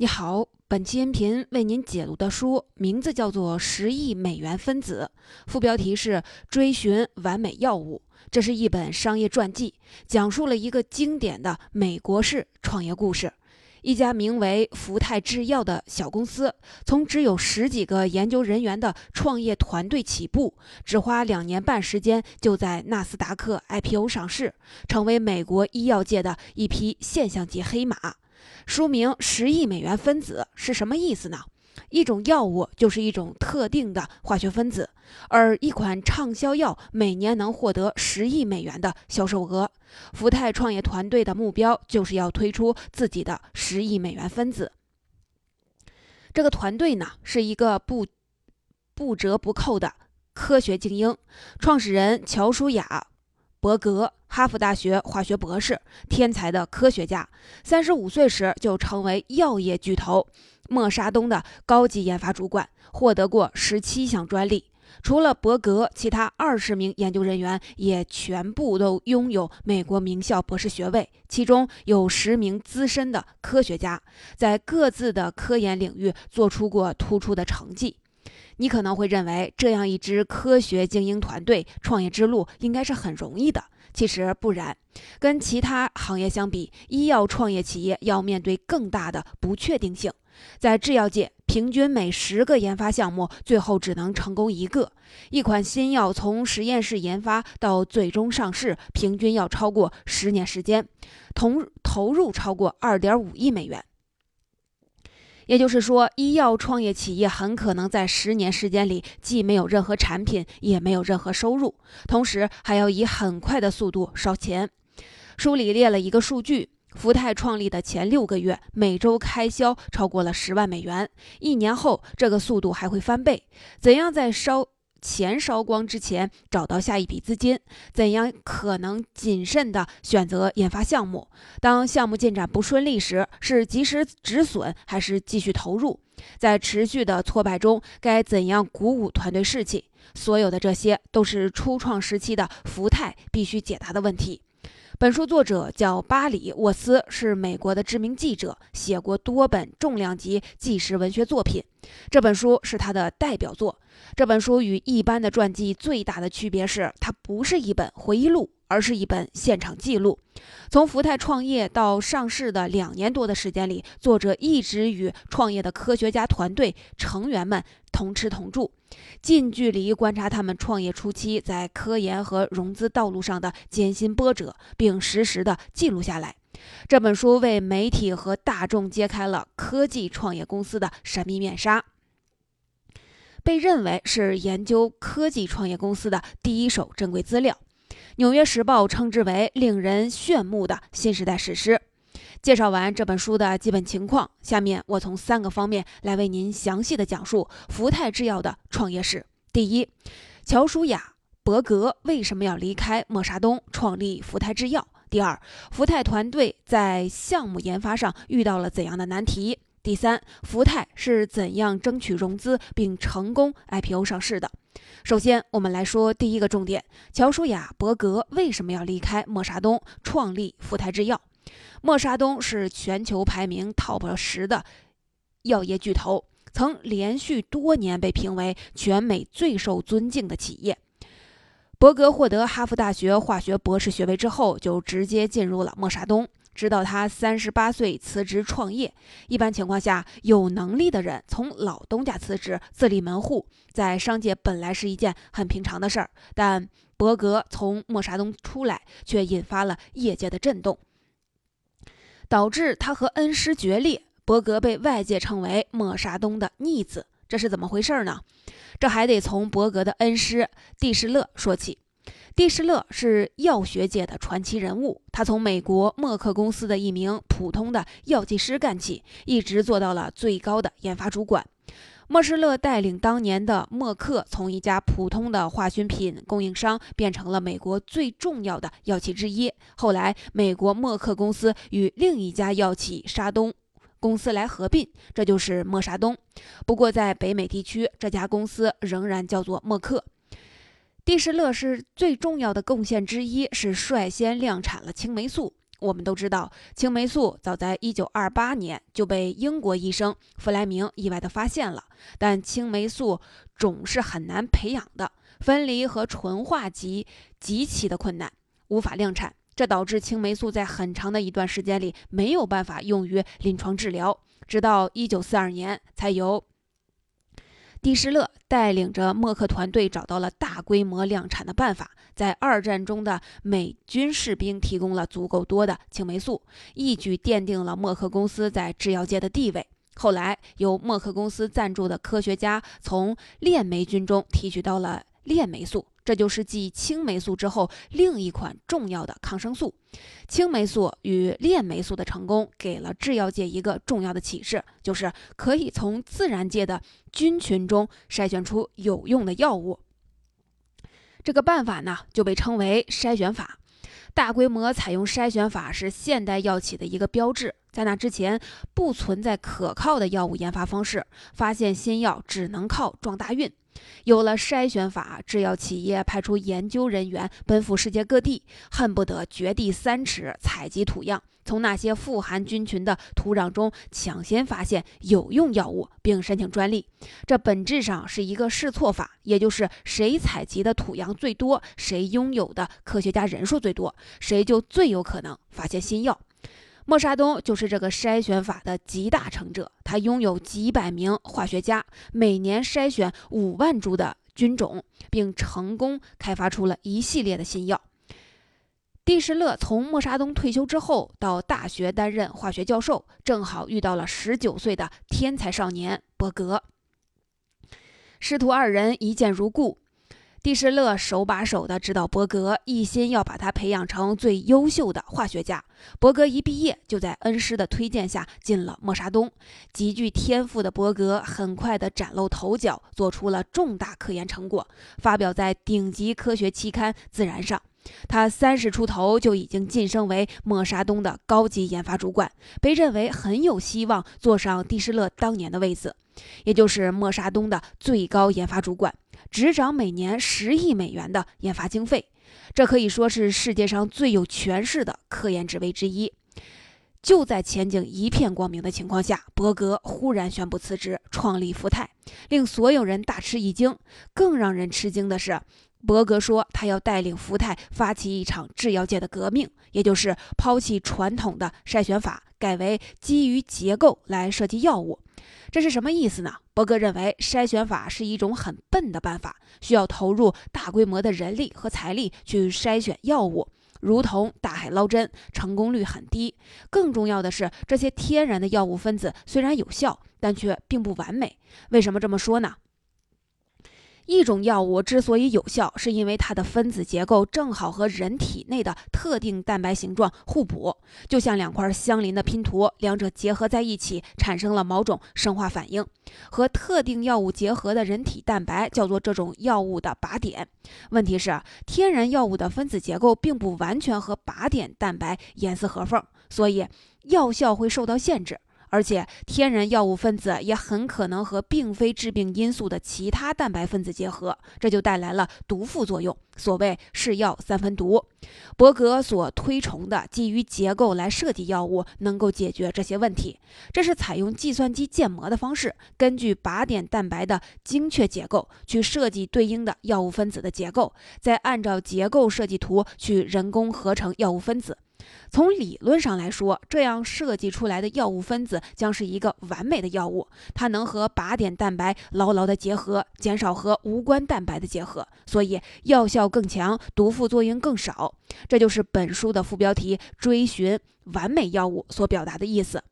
你好，本期音频为您解读的书名字叫做《十亿美元分子》，副标题是“追寻完美药物”。这是一本商业传记，讲述了一个经典的美国式创业故事。一家名为福泰制药的小公司，从只有十几个研究人员的创业团队起步，只花两年半时间就在纳斯达克 IPO 上市，成为美国医药界的一匹现象级黑马。书名“十亿美元分子”是什么意思呢？一种药物就是一种特定的化学分子，而一款畅销药每年能获得十亿美元的销售额。福泰创业团队的目标就是要推出自己的十亿美元分子。这个团队呢，是一个不不折不扣的科学精英，创始人乔舒雅。伯格，哈佛大学化学博士，天才的科学家。三十五岁时就成为药业巨头默沙东的高级研发主管，获得过十七项专利。除了伯格，其他二十名研究人员也全部都拥有美国名校博士学位，其中有十名资深的科学家，在各自的科研领域做出过突出的成绩。你可能会认为，这样一支科学精英团队创业之路应该是很容易的。其实不然，跟其他行业相比，医药创业企业要面对更大的不确定性。在制药界，平均每十个研发项目，最后只能成功一个。一款新药从实验室研发到最终上市，平均要超过十年时间，投投入超过二点五亿美元。也就是说，医药创业企业很可能在十年时间里既没有任何产品，也没有任何收入，同时还要以很快的速度烧钱。书里列了一个数据：福泰创立的前六个月，每周开销超过了十万美元。一年后，这个速度还会翻倍。怎样在烧？钱烧光之前找到下一笔资金，怎样可能谨慎地选择研发项目？当项目进展不顺利时，是及时止损还是继续投入？在持续的挫败中，该怎样鼓舞团队士气？所有的这些都是初创时期的福泰必须解答的问题。本书作者叫巴里沃斯，是美国的知名记者，写过多本重量级纪实文学作品。这本书是他的代表作。这本书与一般的传记最大的区别是，它不是一本回忆录。而是一本现场记录。从福泰创业到上市的两年多的时间里，作者一直与创业的科学家团队成员们同吃同住，近距离观察他们创业初期在科研和融资道路上的艰辛波折，并实时的记录下来。这本书为媒体和大众揭开了科技创业公司的神秘面纱，被认为是研究科技创业公司的第一手珍贵资料。《纽约时报》称之为令人炫目的新时代史诗。介绍完这本书的基本情况，下面我从三个方面来为您详细的讲述福泰制药的创业史。第一，乔舒雅·伯格为什么要离开默沙东创立福泰制药？第二，福泰团队在项目研发上遇到了怎样的难题？第三，福泰是怎样争取融资并成功 IPO 上市的？首先，我们来说第一个重点：乔舒雅·伯格为什么要离开默沙东创立福泰制药？默沙东是全球排名 TOP 十的药业巨头，曾连续多年被评为全美最受尊敬的企业。伯格获得哈佛大学化学博士学位之后，就直接进入了默沙东。直到他三十八岁辞职创业。一般情况下，有能力的人从老东家辞职自立门户，在商界本来是一件很平常的事儿。但伯格从默沙东出来，却引发了业界的震动，导致他和恩师决裂。伯格被外界称为默沙东的逆子，这是怎么回事呢？这还得从伯格的恩师蒂施勒说起。蒂施勒是药学界的传奇人物，他从美国默克公司的一名普通的药剂师干起，一直做到了最高的研发主管。默施勒带领当年的默克从一家普通的化学品供应商变成了美国最重要的药企之一。后来，美国默克公司与另一家药企沙东公司来合并，这就是默沙东。不过，在北美地区，这家公司仍然叫做默克。蒂施勒是最重要的贡献之一，是率先量产了青霉素。我们都知道，青霉素早在1928年就被英国医生弗莱明意外地发现了，但青霉素种是很难培养的，分离和纯化极极其的困难，无法量产。这导致青霉素在很长的一段时间里没有办法用于临床治疗，直到1942年才由。蒂施勒带领着默克团队找到了大规模量产的办法，在二战中的美军士兵提供了足够多的青霉素，一举奠定了默克公司在制药界的地位。后来，由默克公司赞助的科学家从链霉菌中提取到了链霉素。这就是继青霉素之后另一款重要的抗生素。青霉素与链霉素的成功，给了制药界一个重要的启示，就是可以从自然界的菌群中筛选出有用的药物。这个办法呢，就被称为筛选法。大规模采用筛选法是现代药企的一个标志。在那之前，不存在可靠的药物研发方式，发现新药只能靠撞大运。有了筛选法，制药企业派出研究人员奔赴世界各地，恨不得掘地三尺采集土样，从那些富含菌群的土壤中抢先发现有用药物，并申请专利。这本质上是一个试错法，也就是谁采集的土样最多，谁拥有的科学家人数最多，谁就最有可能发现新药。默沙东就是这个筛选法的集大成者，他拥有几百名化学家，每年筛选五万株的菌种，并成功开发出了一系列的新药。蒂施勒从默沙东退休之后到大学担任化学教授，正好遇到了十九岁的天才少年伯格，师徒二人一见如故。蒂施勒手把手地指导伯格，一心要把他培养成最优秀的化学家。伯格一毕业就在恩师的推荐下进了默沙东。极具天赋的伯格很快地崭露头角，做出了重大科研成果，发表在顶级科学期刊《自然》上。他三十出头就已经晋升为默沙东的高级研发主管，被认为很有希望坐上蒂施勒当年的位子，也就是默沙东的最高研发主管。执掌每年十亿美元的研发经费，这可以说是世界上最有权势的科研职位之一。就在前景一片光明的情况下，伯格忽然宣布辞职，创立福泰，令所有人大吃一惊。更让人吃惊的是，伯格说他要带领福泰发起一场制药界的革命，也就是抛弃传统的筛选法，改为基于结构来设计药物。这是什么意思呢？伯格认为筛选法是一种很笨的办法，需要投入大规模的人力和财力去筛选药物，如同大海捞针，成功率很低。更重要的是，这些天然的药物分子虽然有效，但却并不完美。为什么这么说呢？一种药物之所以有效，是因为它的分子结构正好和人体内的特定蛋白形状互补，就像两块相邻的拼图，两者结合在一起，产生了某种生化反应。和特定药物结合的人体蛋白叫做这种药物的靶点。问题是，天然药物的分子结构并不完全和靶点蛋白严丝合缝，所以药效会受到限制。而且，天然药物分子也很可能和并非致病因素的其他蛋白分子结合，这就带来了毒副作用。所谓“是药三分毒”，伯格所推崇的基于结构来设计药物，能够解决这些问题。这是采用计算机建模的方式，根据靶点蛋白的精确结构去设计对应的药物分子的结构，再按照结构设计图去人工合成药物分子。从理论上来说，这样设计出来的药物分子将是一个完美的药物，它能和靶点蛋白牢牢的结合，减少和无关蛋白的结合，所以药效更强，毒副作用更少。这就是本书的副标题“追寻完美药物”所表达的意思。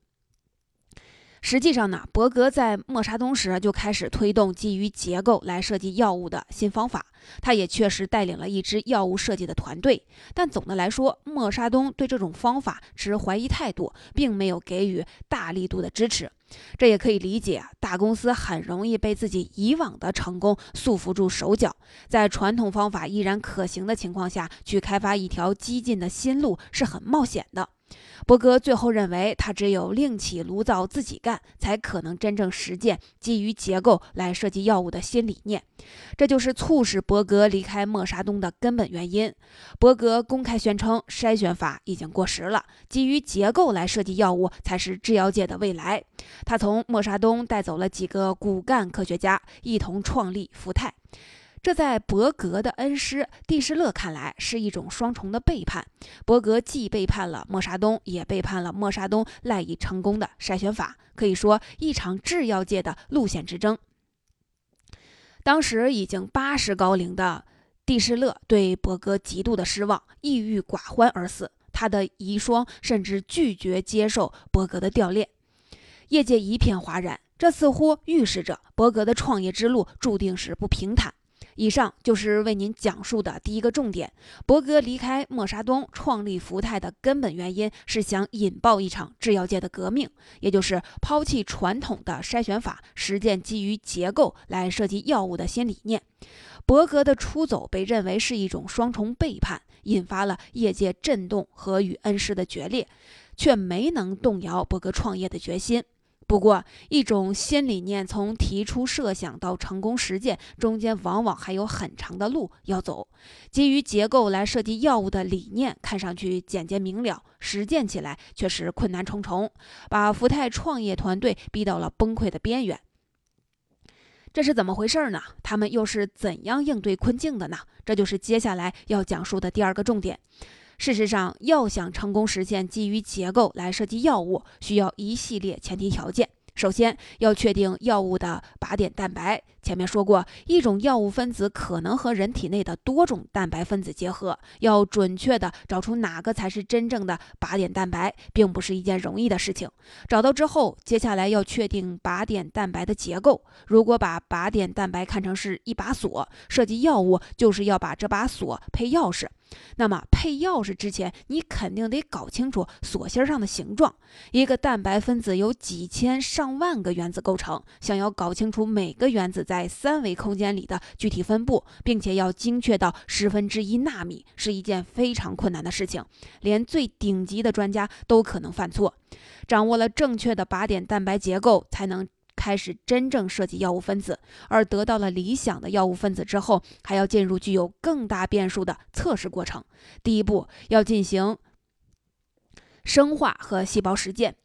实际上呢，伯格在默沙东时就开始推动基于结构来设计药物的新方法，他也确实带领了一支药物设计的团队。但总的来说，默沙东对这种方法持怀疑态度，并没有给予大力度的支持。这也可以理解，大公司很容易被自己以往的成功束缚住手脚，在传统方法依然可行的情况下去开发一条激进的新路是很冒险的。伯格最后认为，他只有另起炉灶自己干，才可能真正实践基于结构来设计药物的新理念。这就是促使伯格离开默沙东的根本原因。伯格公开宣称，筛选法已经过时了，基于结构来设计药物才是制药界的未来。他从默沙东带走了几个骨干科学家，一同创立福泰。这在伯格的恩师蒂施勒看来是一种双重的背叛。伯格既背叛了默沙东，也背叛了默沙东赖以成功的筛选法，可以说一场制药界的路线之争。当时已经八十高龄的蒂施勒对伯格极度的失望，抑郁寡欢而死。他的遗孀甚至拒绝接受伯格的调练，业界一片哗然。这似乎预示着伯格的创业之路注定是不平坦。以上就是为您讲述的第一个重点。伯格离开默沙东创立福泰的根本原因是想引爆一场制药界的革命，也就是抛弃传统的筛选法，实践基于结构来设计药物的新理念。伯格的出走被认为是一种双重背叛，引发了业界震动和与恩师的决裂，却没能动摇伯格创业的决心。不过，一种新理念从提出设想到成功实践，中间往往还有很长的路要走。基于结构来设计药物的理念，看上去简洁明了，实践起来却是困难重重，把福泰创业团队逼到了崩溃的边缘。这是怎么回事呢？他们又是怎样应对困境的呢？这就是接下来要讲述的第二个重点。事实上，要想成功实现基于结构来设计药物，需要一系列前提条件。首先要确定药物的靶点蛋白。前面说过，一种药物分子可能和人体内的多种蛋白分子结合，要准确的找出哪个才是真正的靶点蛋白，并不是一件容易的事情。找到之后，接下来要确定靶点蛋白的结构。如果把靶点蛋白看成是一把锁，设计药物就是要把这把锁配钥匙。那么配钥匙之前，你肯定得搞清楚锁芯上的形状。一个蛋白分子由几千上万个原子构成，想要搞清楚每个原子在三维空间里的具体分布，并且要精确到十分之一纳米，是一件非常困难的事情，连最顶级的专家都可能犯错。掌握了正确的靶点蛋白结构，才能。开始真正设计药物分子，而得到了理想的药物分子之后，还要进入具有更大变数的测试过程。第一步要进行生化和细胞实践，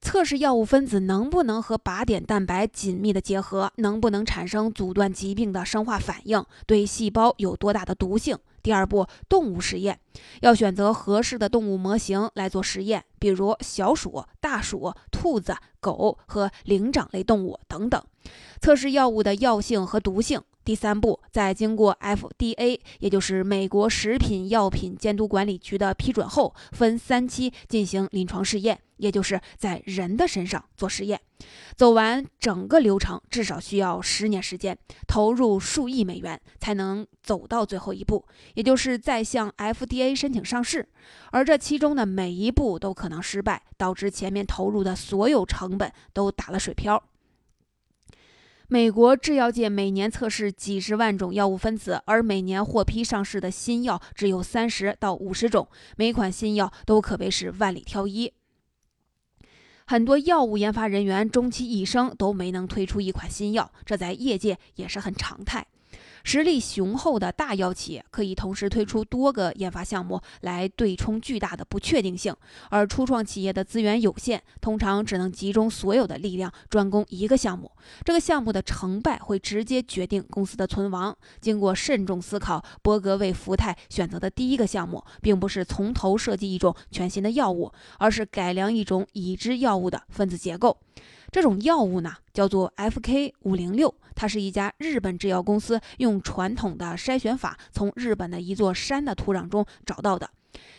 测试药物分子能不能和靶点蛋白紧密的结合，能不能产生阻断疾病的生化反应，对细胞有多大的毒性。第二步，动物实验，要选择合适的动物模型来做实验，比如小鼠、大鼠、兔子、狗和灵长类动物等等，测试药物的药性和毒性。第三步，在经过 FDA，也就是美国食品药品监督管理局的批准后，分三期进行临床试验，也就是在人的身上做实验。走完整个流程至少需要十年时间，投入数亿美元，才能走到最后一步，也就是再向 FDA 申请上市。而这其中的每一步都可能失败，导致前面投入的所有成本都打了水漂。美国制药界每年测试几十万种药物分子，而每年获批上市的新药只有三十到五十种，每款新药都可谓是万里挑一。很多药物研发人员终其一生都没能推出一款新药，这在业界也是很常态。实力雄厚的大药企业可以同时推出多个研发项目来对冲巨大的不确定性，而初创企业的资源有限，通常只能集中所有的力量专攻一个项目。这个项目的成败会直接决定公司的存亡。经过慎重思考，伯格为福泰选择的第一个项目，并不是从头设计一种全新的药物，而是改良一种已知药物的分子结构。这种药物呢，叫做 FK 五零六，它是一家日本制药公司用传统的筛选法从日本的一座山的土壤中找到的。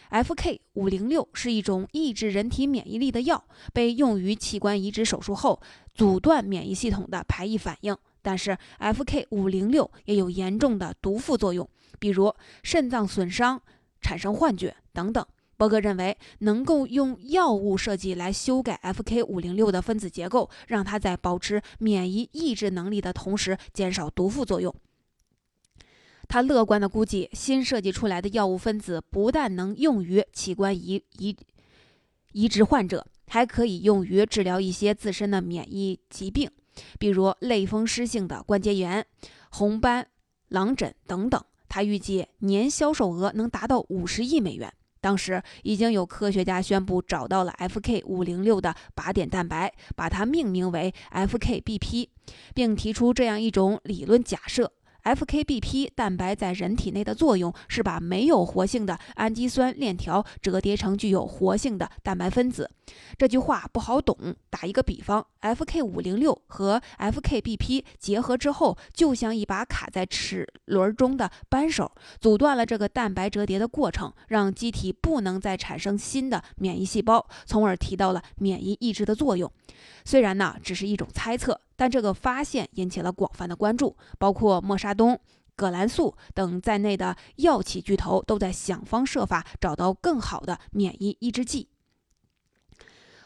FK 五零六是一种抑制人体免疫力的药，被用于器官移植手术后阻断免疫系统的排异反应。但是 FK 五零六也有严重的毒副作用，比如肾脏损伤、产生幻觉等等。伯格认为，能够用药物设计来修改 FK 五零六的分子结构，让它在保持免疫抑制能力的同时，减少毒副作用。他乐观地估计，新设计出来的药物分子不但能用于器官移移移植患者，还可以用于治疗一些自身的免疫疾病，比如类风湿性的关节炎、红斑狼疹等等。他预计年销售额能达到五十亿美元。当时已经有科学家宣布找到了 FK 五零六的靶点蛋白，把它命名为 FKBP，并提出这样一种理论假设。FKBP 蛋白在人体内的作用是把没有活性的氨基酸链条折叠成具有活性的蛋白分子。这句话不好懂，打一个比方，FK 五零六和 FKBP 结合之后，就像一把卡在齿轮中的扳手，阻断了这个蛋白折叠的过程，让机体不能再产生新的免疫细胞，从而提到了免疫抑制的作用。虽然呢，只是一种猜测。但这个发现引起了广泛的关注，包括默沙东、葛兰素等在内的药企巨头都在想方设法找到更好的免疫抑制剂。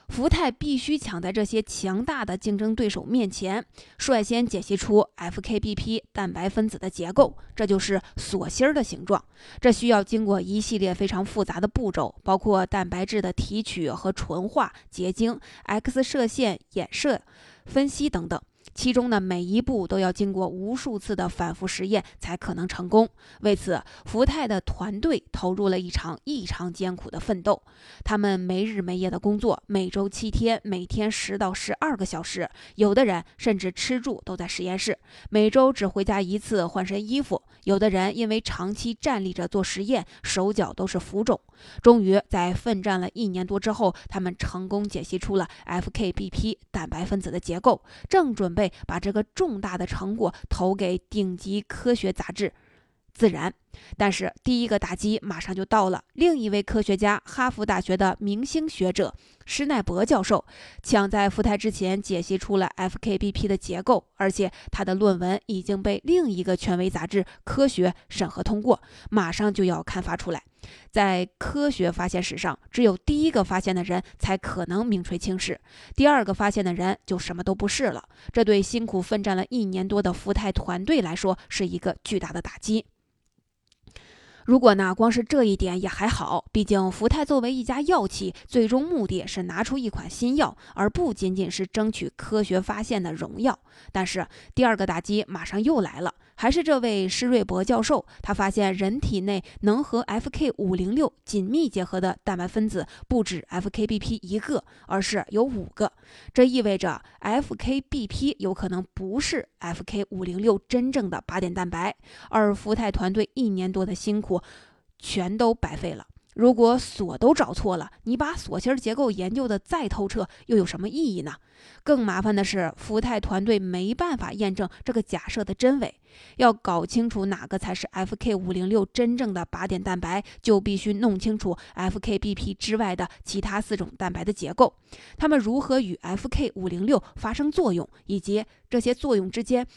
福泰必须抢在这些强大的竞争对手面前，率先解析出 FKBP 蛋白分子的结构，这就是锁芯儿的形状。这需要经过一系列非常复杂的步骤，包括蛋白质的提取和纯化、结晶、X 射线衍射。分析等等，其中的每一步都要经过无数次的反复实验才可能成功。为此，福泰的团队投入了一场异常艰苦的奋斗。他们没日没夜的工作，每周七天，每天十到十二个小时。有的人甚至吃住都在实验室，每周只回家一次换身衣服。有的人因为长期站立着做实验，手脚都是浮肿。终于在奋战了一年多之后，他们成功解析出了 FKBP 蛋白分子的结构，正准备把这个重大的成果投给顶级科学杂志《自然》。但是第一个打击马上就到了，另一位科学家，哈佛大学的明星学者施耐伯教授，抢在福泰之前解析出了 FKBP 的结构，而且他的论文已经被另一个权威杂志《科学》审核通过，马上就要刊发出来。在科学发现史上，只有第一个发现的人才可能名垂青史，第二个发现的人就什么都不是了。这对辛苦奋战了一年多的福泰团队来说，是一个巨大的打击。如果呢，光是这一点也还好，毕竟福泰作为一家药企，最终目的是拿出一款新药，而不仅仅是争取科学发现的荣耀。但是第二个打击马上又来了。还是这位施瑞博教授，他发现人体内能和 FK 五零六紧密结合的蛋白分子不止 FKBP 一个，而是有五个。这意味着 FKBP 有可能不是 FK 五零六真正的靶点蛋白，而福泰团队一年多的辛苦全都白费了。如果锁都找错了，你把锁芯结构研究的再透彻，又有什么意义呢？更麻烦的是，福泰团队没办法验证这个假设的真伪。要搞清楚哪个才是 FK 五零六真正的靶点蛋白，就必须弄清楚 FKBP 之外的其他四种蛋白的结构，它们如何与 FK 五零六发生作用，以及这些作用之间。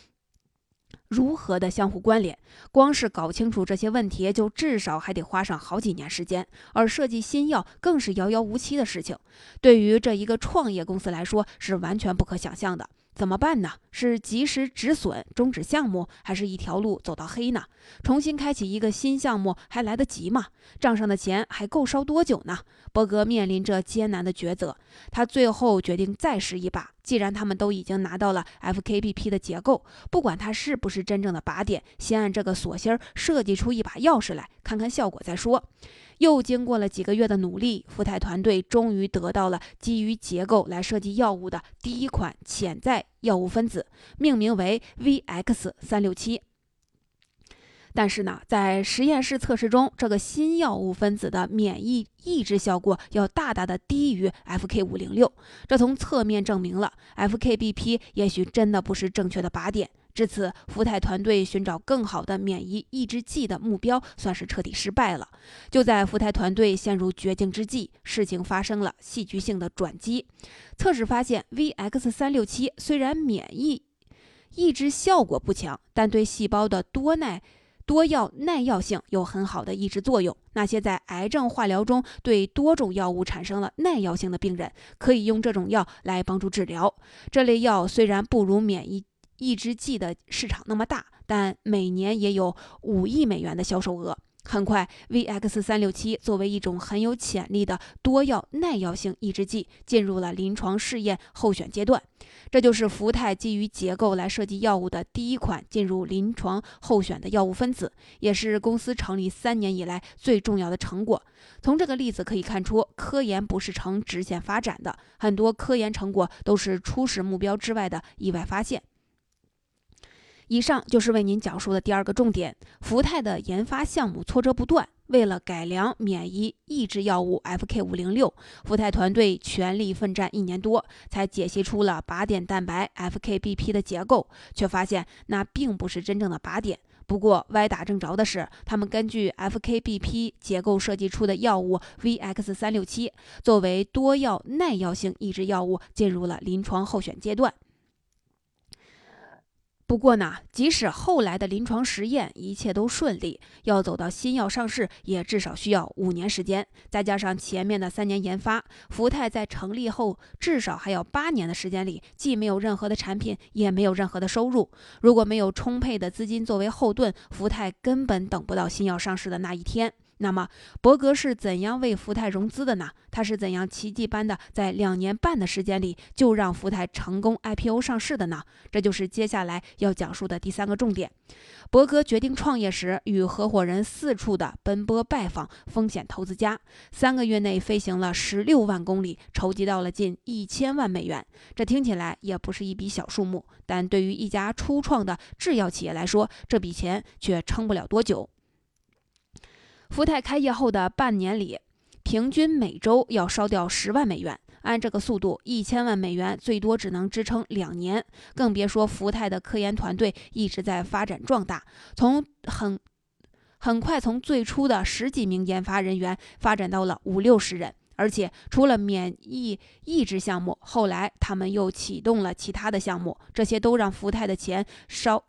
如何的相互关联？光是搞清楚这些问题，就至少还得花上好几年时间。而设计新药更是遥遥无期的事情，对于这一个创业公司来说，是完全不可想象的。怎么办呢？是及时止损终止项目，还是一条路走到黑呢？重新开启一个新项目还来得及吗？账上的钱还够烧多久呢？伯格面临着艰难的抉择，他最后决定再试一把。既然他们都已经拿到了 FKBP 的结构，不管它是不是真正的靶点，先按这个锁芯设计出一把钥匙来，看看效果再说。又经过了几个月的努力，福泰团队终于得到了基于结构来设计药物的第一款潜在药物分子，命名为 VX 三六七。但是呢，在实验室测试中，这个新药物分子的免疫抑制效果要大大的低于 FK 五零六，这从侧面证明了 FKBP 也许真的不是正确的靶点。至此，福泰团队寻找更好的免疫抑制剂的目标算是彻底失败了。就在福泰团队陷入绝境之际，事情发生了戏剧性的转机。测试发现，VX 三六七虽然免疫抑制效果不强，但对细胞的多耐多药耐药性有很好的抑制作用。那些在癌症化疗中对多种药物产生了耐药性的病人，可以用这种药来帮助治疗。这类药虽然不如免疫。抑制剂的市场那么大，但每年也有五亿美元的销售额。很快，VX 三六七作为一种很有潜力的多药耐药性抑制剂，进入了临床试验候选阶段。这就是福泰基于结构来设计药物的第一款进入临床候选的药物分子，也是公司成立三年以来最重要的成果。从这个例子可以看出，科研不是呈直线发展的，很多科研成果都是初始目标之外的意外发现。以上就是为您讲述的第二个重点：福泰的研发项目挫折不断。为了改良免疫抑制药物 FK 五零六，福泰团队全力奋战一年多，才解析出了靶点蛋白 FKBP 的结构，却发现那并不是真正的靶点。不过歪打正着的是，他们根据 FKBP 结构设计出的药物 VX 三六七，作为多药耐药性抑制药物，进入了临床候选阶段。不过呢，即使后来的临床实验一切都顺利，要走到新药上市，也至少需要五年时间。再加上前面的三年研发，福泰在成立后至少还要八年的时间里，既没有任何的产品，也没有任何的收入。如果没有充沛的资金作为后盾，福泰根本等不到新药上市的那一天。那么，伯格是怎样为福泰融资的呢？他是怎样奇迹般的在两年半的时间里就让福泰成功 IPO 上市的呢？这就是接下来要讲述的第三个重点。伯格决定创业时，与合伙人四处的奔波拜访风险投资家，三个月内飞行了十六万公里，筹集到了近一千万美元。这听起来也不是一笔小数目，但对于一家初创的制药企业来说，这笔钱却撑不了多久。福泰开业后的半年里，平均每周要烧掉十万美元。按这个速度，一千万美元最多只能支撑两年，更别说福泰的科研团队一直在发展壮大，从很很快从最初的十几名研发人员发展到了五六十人。而且除了免疫抑制项目，后来他们又启动了其他的项目，这些都让福泰的钱烧。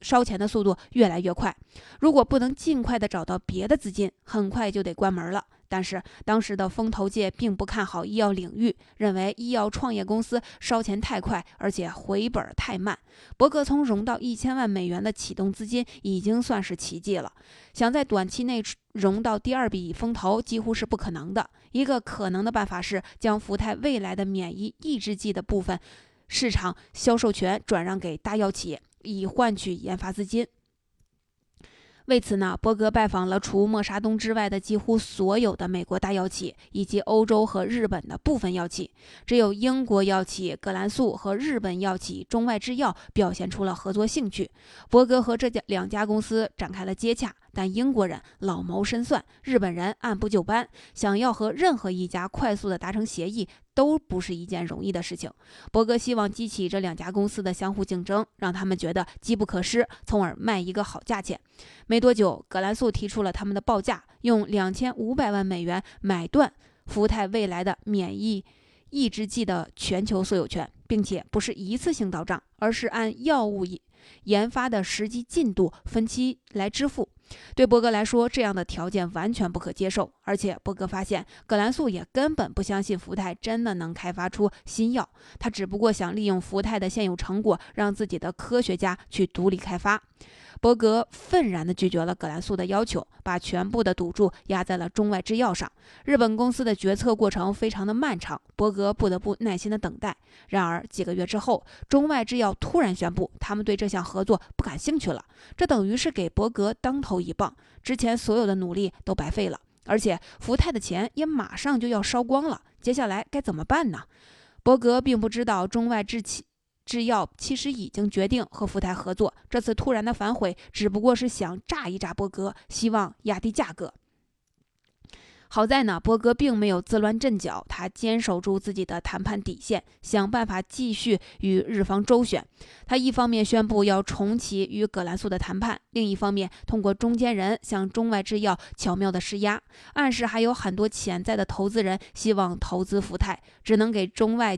烧钱的速度越来越快，如果不能尽快的找到别的资金，很快就得关门了。但是当时的风投界并不看好医药领域，认为医药创业公司烧钱太快，而且回本太慢。伯格从融到一千万美元的启动资金已经算是奇迹了，想在短期内融到第二笔风投几乎是不可能的。一个可能的办法是将福泰未来的免疫抑制剂的部分市场销售权转让给大药企业。以换取研发资金。为此呢，伯格拜访了除默沙东之外的几乎所有的美国大药企，以及欧洲和日本的部分药企。只有英国药企葛兰素和日本药企中外制药表现出了合作兴趣。伯格和这家两家公司展开了接洽。但英国人老谋深算，日本人按部就班，想要和任何一家快速的达成协议，都不是一件容易的事情。伯格希望激起这两家公司的相互竞争，让他们觉得机不可失，从而卖一个好价钱。没多久，葛兰素提出了他们的报价，用两千五百万美元买断福泰未来的免疫抑制剂的全球所有权，并且不是一次性到账，而是按药物研发的实际进度分期来支付。对伯格来说，这样的条件完全不可接受。而且，伯格发现葛兰素也根本不相信福泰真的能开发出新药，他只不过想利用福泰的现有成果，让自己的科学家去独立开发。伯格愤然地拒绝了葛兰素的要求，把全部的赌注压在了中外制药上。日本公司的决策过程非常的漫长，伯格不得不耐心地等待。然而几个月之后，中外制药突然宣布，他们对这项合作不感兴趣了。这等于是给伯格当头一棒，之前所有的努力都白费了，而且福泰的钱也马上就要烧光了。接下来该怎么办呢？伯格并不知道中外制企。制药其实已经决定和福泰合作，这次突然的反悔只不过是想炸一炸波哥，希望压低价格。好在呢，波哥并没有自乱阵脚，他坚守住自己的谈判底线，想办法继续与日方周旋。他一方面宣布要重启与葛兰素的谈判，另一方面通过中间人向中外制药巧妙的施压，暗示还有很多潜在的投资人希望投资福泰，只能给中外。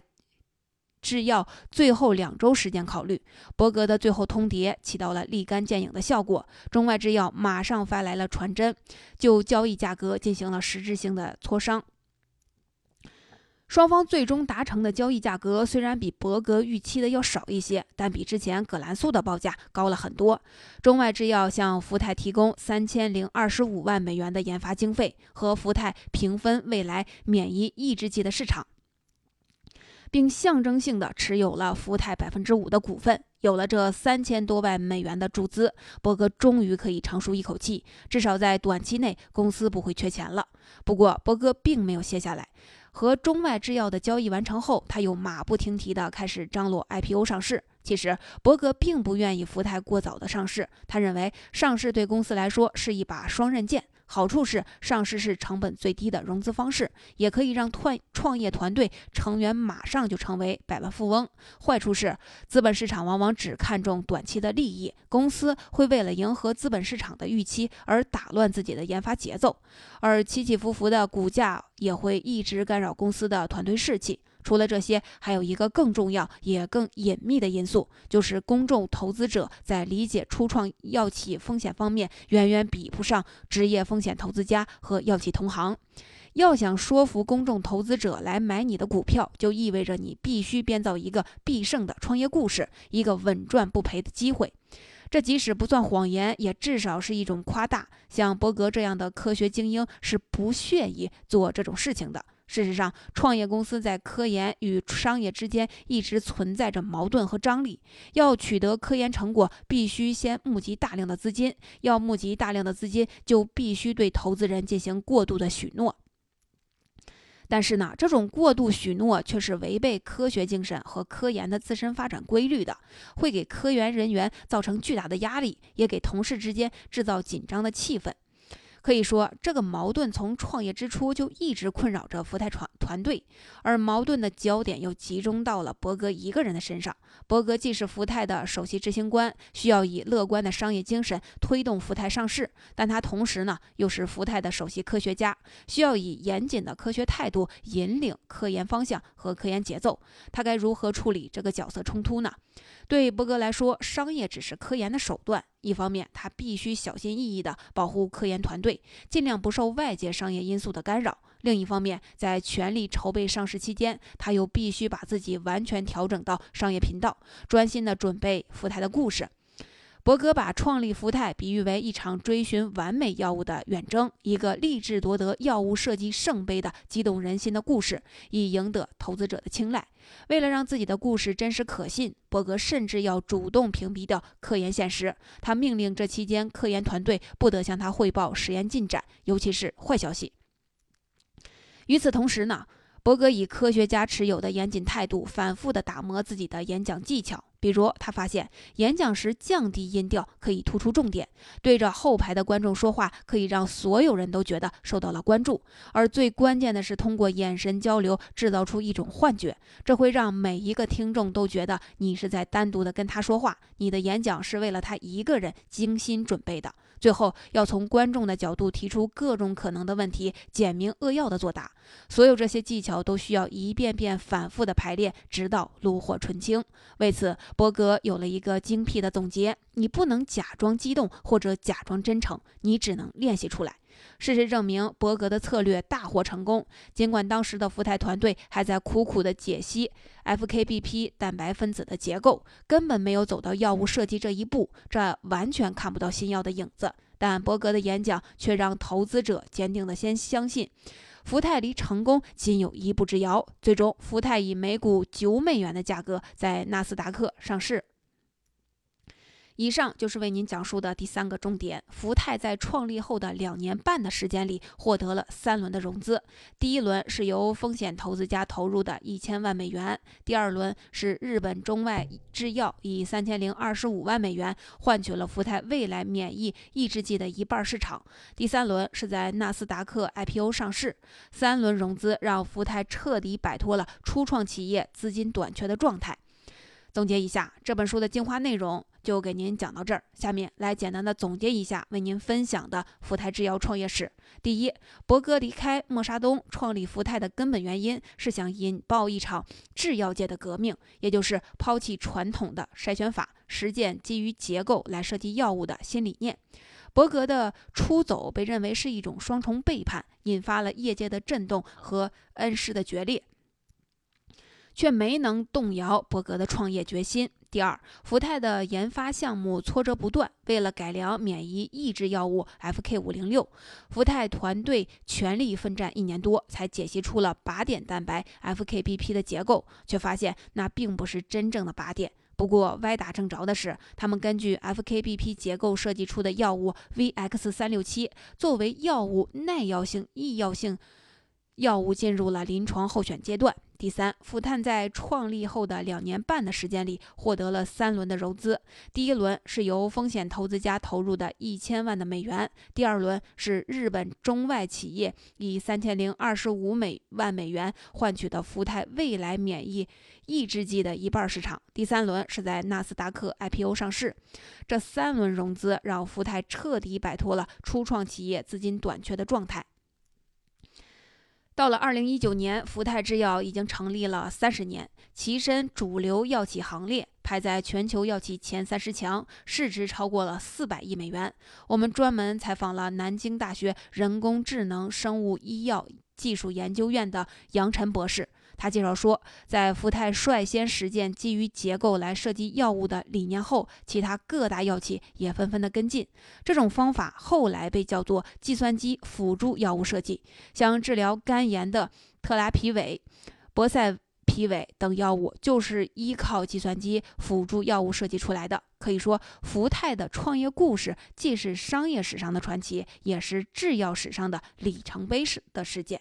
制药最后两周时间考虑，伯格的最后通牒起到了立竿见影的效果。中外制药马上发来了传真，就交易价格进行了实质性的磋商。双方最终达成的交易价格虽然比伯格预期的要少一些，但比之前葛兰素的报价高了很多。中外制药向福泰提供三千零二十五万美元的研发经费，和福泰平分未来免疫抑制剂的市场，并象征性的持有了福泰百分之五的股份。有了这三千多万美元的注资，伯格终于可以长舒一口气，至少在短期内公司不会缺钱了。不过，伯格并没有歇下来。和中外制药的交易完成后，他又马不停蹄地开始张罗 IPO 上市。其实，伯格并不愿意福泰过早的上市，他认为上市对公司来说是一把双刃剑。好处是上市是成本最低的融资方式，也可以让创创业团队成员马上就成为百万富翁。坏处是资本市场往往只看重短期的利益，公司会为了迎合资本市场的预期而打乱自己的研发节奏，而起起伏伏的股价也会一直干扰公司的团队士气。除了这些，还有一个更重要也更隐秘的因素，就是公众投资者在理解初创药企风险方面，远远比不上职业风险投资家和药企同行。要想说服公众投资者来买你的股票，就意味着你必须编造一个必胜的创业故事，一个稳赚不赔的机会。这即使不算谎言，也至少是一种夸大。像伯格这样的科学精英是不屑于做这种事情的。事实上，创业公司在科研与商业之间一直存在着矛盾和张力。要取得科研成果，必须先募集大量的资金；要募集大量的资金，就必须对投资人进行过度的许诺。但是呢，这种过度许诺却是违背科学精神和科研的自身发展规律的，会给科研人员造成巨大的压力，也给同事之间制造紧张的气氛。可以说，这个矛盾从创业之初就一直困扰着福泰团团队，而矛盾的焦点又集中到了伯格一个人的身上。伯格既是福泰的首席执行官，需要以乐观的商业精神推动福泰上市，但他同时呢又是福泰的首席科学家，需要以严谨的科学态度引领科研方向和科研节奏。他该如何处理这个角色冲突呢？对伯格来说，商业只是科研的手段。一方面，他必须小心翼翼地保护科研团队，尽量不受外界商业因素的干扰；另一方面，在全力筹备上市期间，他又必须把自己完全调整到商业频道，专心地准备福台的故事。伯格把创立福泰比喻为一场追寻完美药物的远征，一个立志夺得药物设计圣杯的激动人心的故事，以赢得投资者的青睐。为了让自己的故事真实可信，伯格甚至要主动屏蔽掉科研现实。他命令这期间科研团队不得向他汇报实验进展，尤其是坏消息。与此同时呢？伯格以科学家持有的严谨态度，反复地打磨自己的演讲技巧。比如，他发现演讲时降低音调可以突出重点，对着后排的观众说话可以让所有人都觉得受到了关注。而最关键的是，通过眼神交流制造出一种幻觉，这会让每一个听众都觉得你是在单独的跟他说话，你的演讲是为了他一个人精心准备的。最后，要从观众的角度提出各种可能的问题，简明扼要的作答。所有这些技巧都需要一遍遍反复的排练，直到炉火纯青。为此，伯格有了一个精辟的总结：你不能假装激动或者假装真诚，你只能练习出来。事实证明，伯格的策略大获成功。尽管当时的福泰团队还在苦苦地解析 FKBP 蛋白分子的结构，根本没有走到药物设计这一步，这完全看不到新药的影子。但伯格的演讲却让投资者坚定地先相信，福泰离成功仅有一步之遥。最终，福泰以每股九美元的价格在纳斯达克上市。以上就是为您讲述的第三个重点。福泰在创立后的两年半的时间里，获得了三轮的融资。第一轮是由风险投资家投入的一千万美元，第二轮是日本中外制药以三千零二十五万美元换取了福泰未来免疫抑制剂的一半市场，第三轮是在纳斯达克 IPO 上市。三轮融资让福泰彻底摆脱了初创企业资金短缺的状态。总结一下这本书的精华内容。就给您讲到这儿，下面来简单的总结一下为您分享的福泰制药创业史。第一，伯格离开默沙东创立福泰的根本原因是想引爆一场制药界的革命，也就是抛弃传统的筛选法，实践基于结构来设计药物的新理念。伯格的出走被认为是一种双重背叛，引发了业界的震动和恩师的决裂。却没能动摇伯格的创业决心。第二，福泰的研发项目挫折不断。为了改良免疫抑制药物 FK 五零六，福泰团队全力奋战一年多，才解析出了靶点蛋白 FKBP 的结构，却发现那并不是真正的靶点。不过歪打正着的是，他们根据 FKBP 结构设计出的药物 VX 三六七，作为药物耐药性、易药性药物进入了临床候选阶段。第三，富碳在创立后的两年半的时间里，获得了三轮的融资。第一轮是由风险投资家投入的一千万的美元，第二轮是日本中外企业以三千零二十五美万美元换取的福泰未来免疫抑制剂的一半市场，第三轮是在纳斯达克 IPO 上市。这三轮融资让福泰彻底摆脱了初创企业资金短缺的状态。到了二零一九年，福泰制药已经成立了三十年，跻身主流药企行列，排在全球药企前三十强，市值超过了四百亿美元。我们专门采访了南京大学人工智能生物医药技术研究院的杨晨博士。他介绍说，在福泰率先实践基于结构来设计药物的理念后，其他各大药企也纷纷的跟进。这种方法后来被叫做计算机辅助药物设计。像治疗肝炎的特拉皮韦、博塞皮韦等药物，就是依靠计算机辅助药物设计出来的。可以说，福泰的创业故事既是商业史上的传奇，也是制药史上的里程碑式的事件。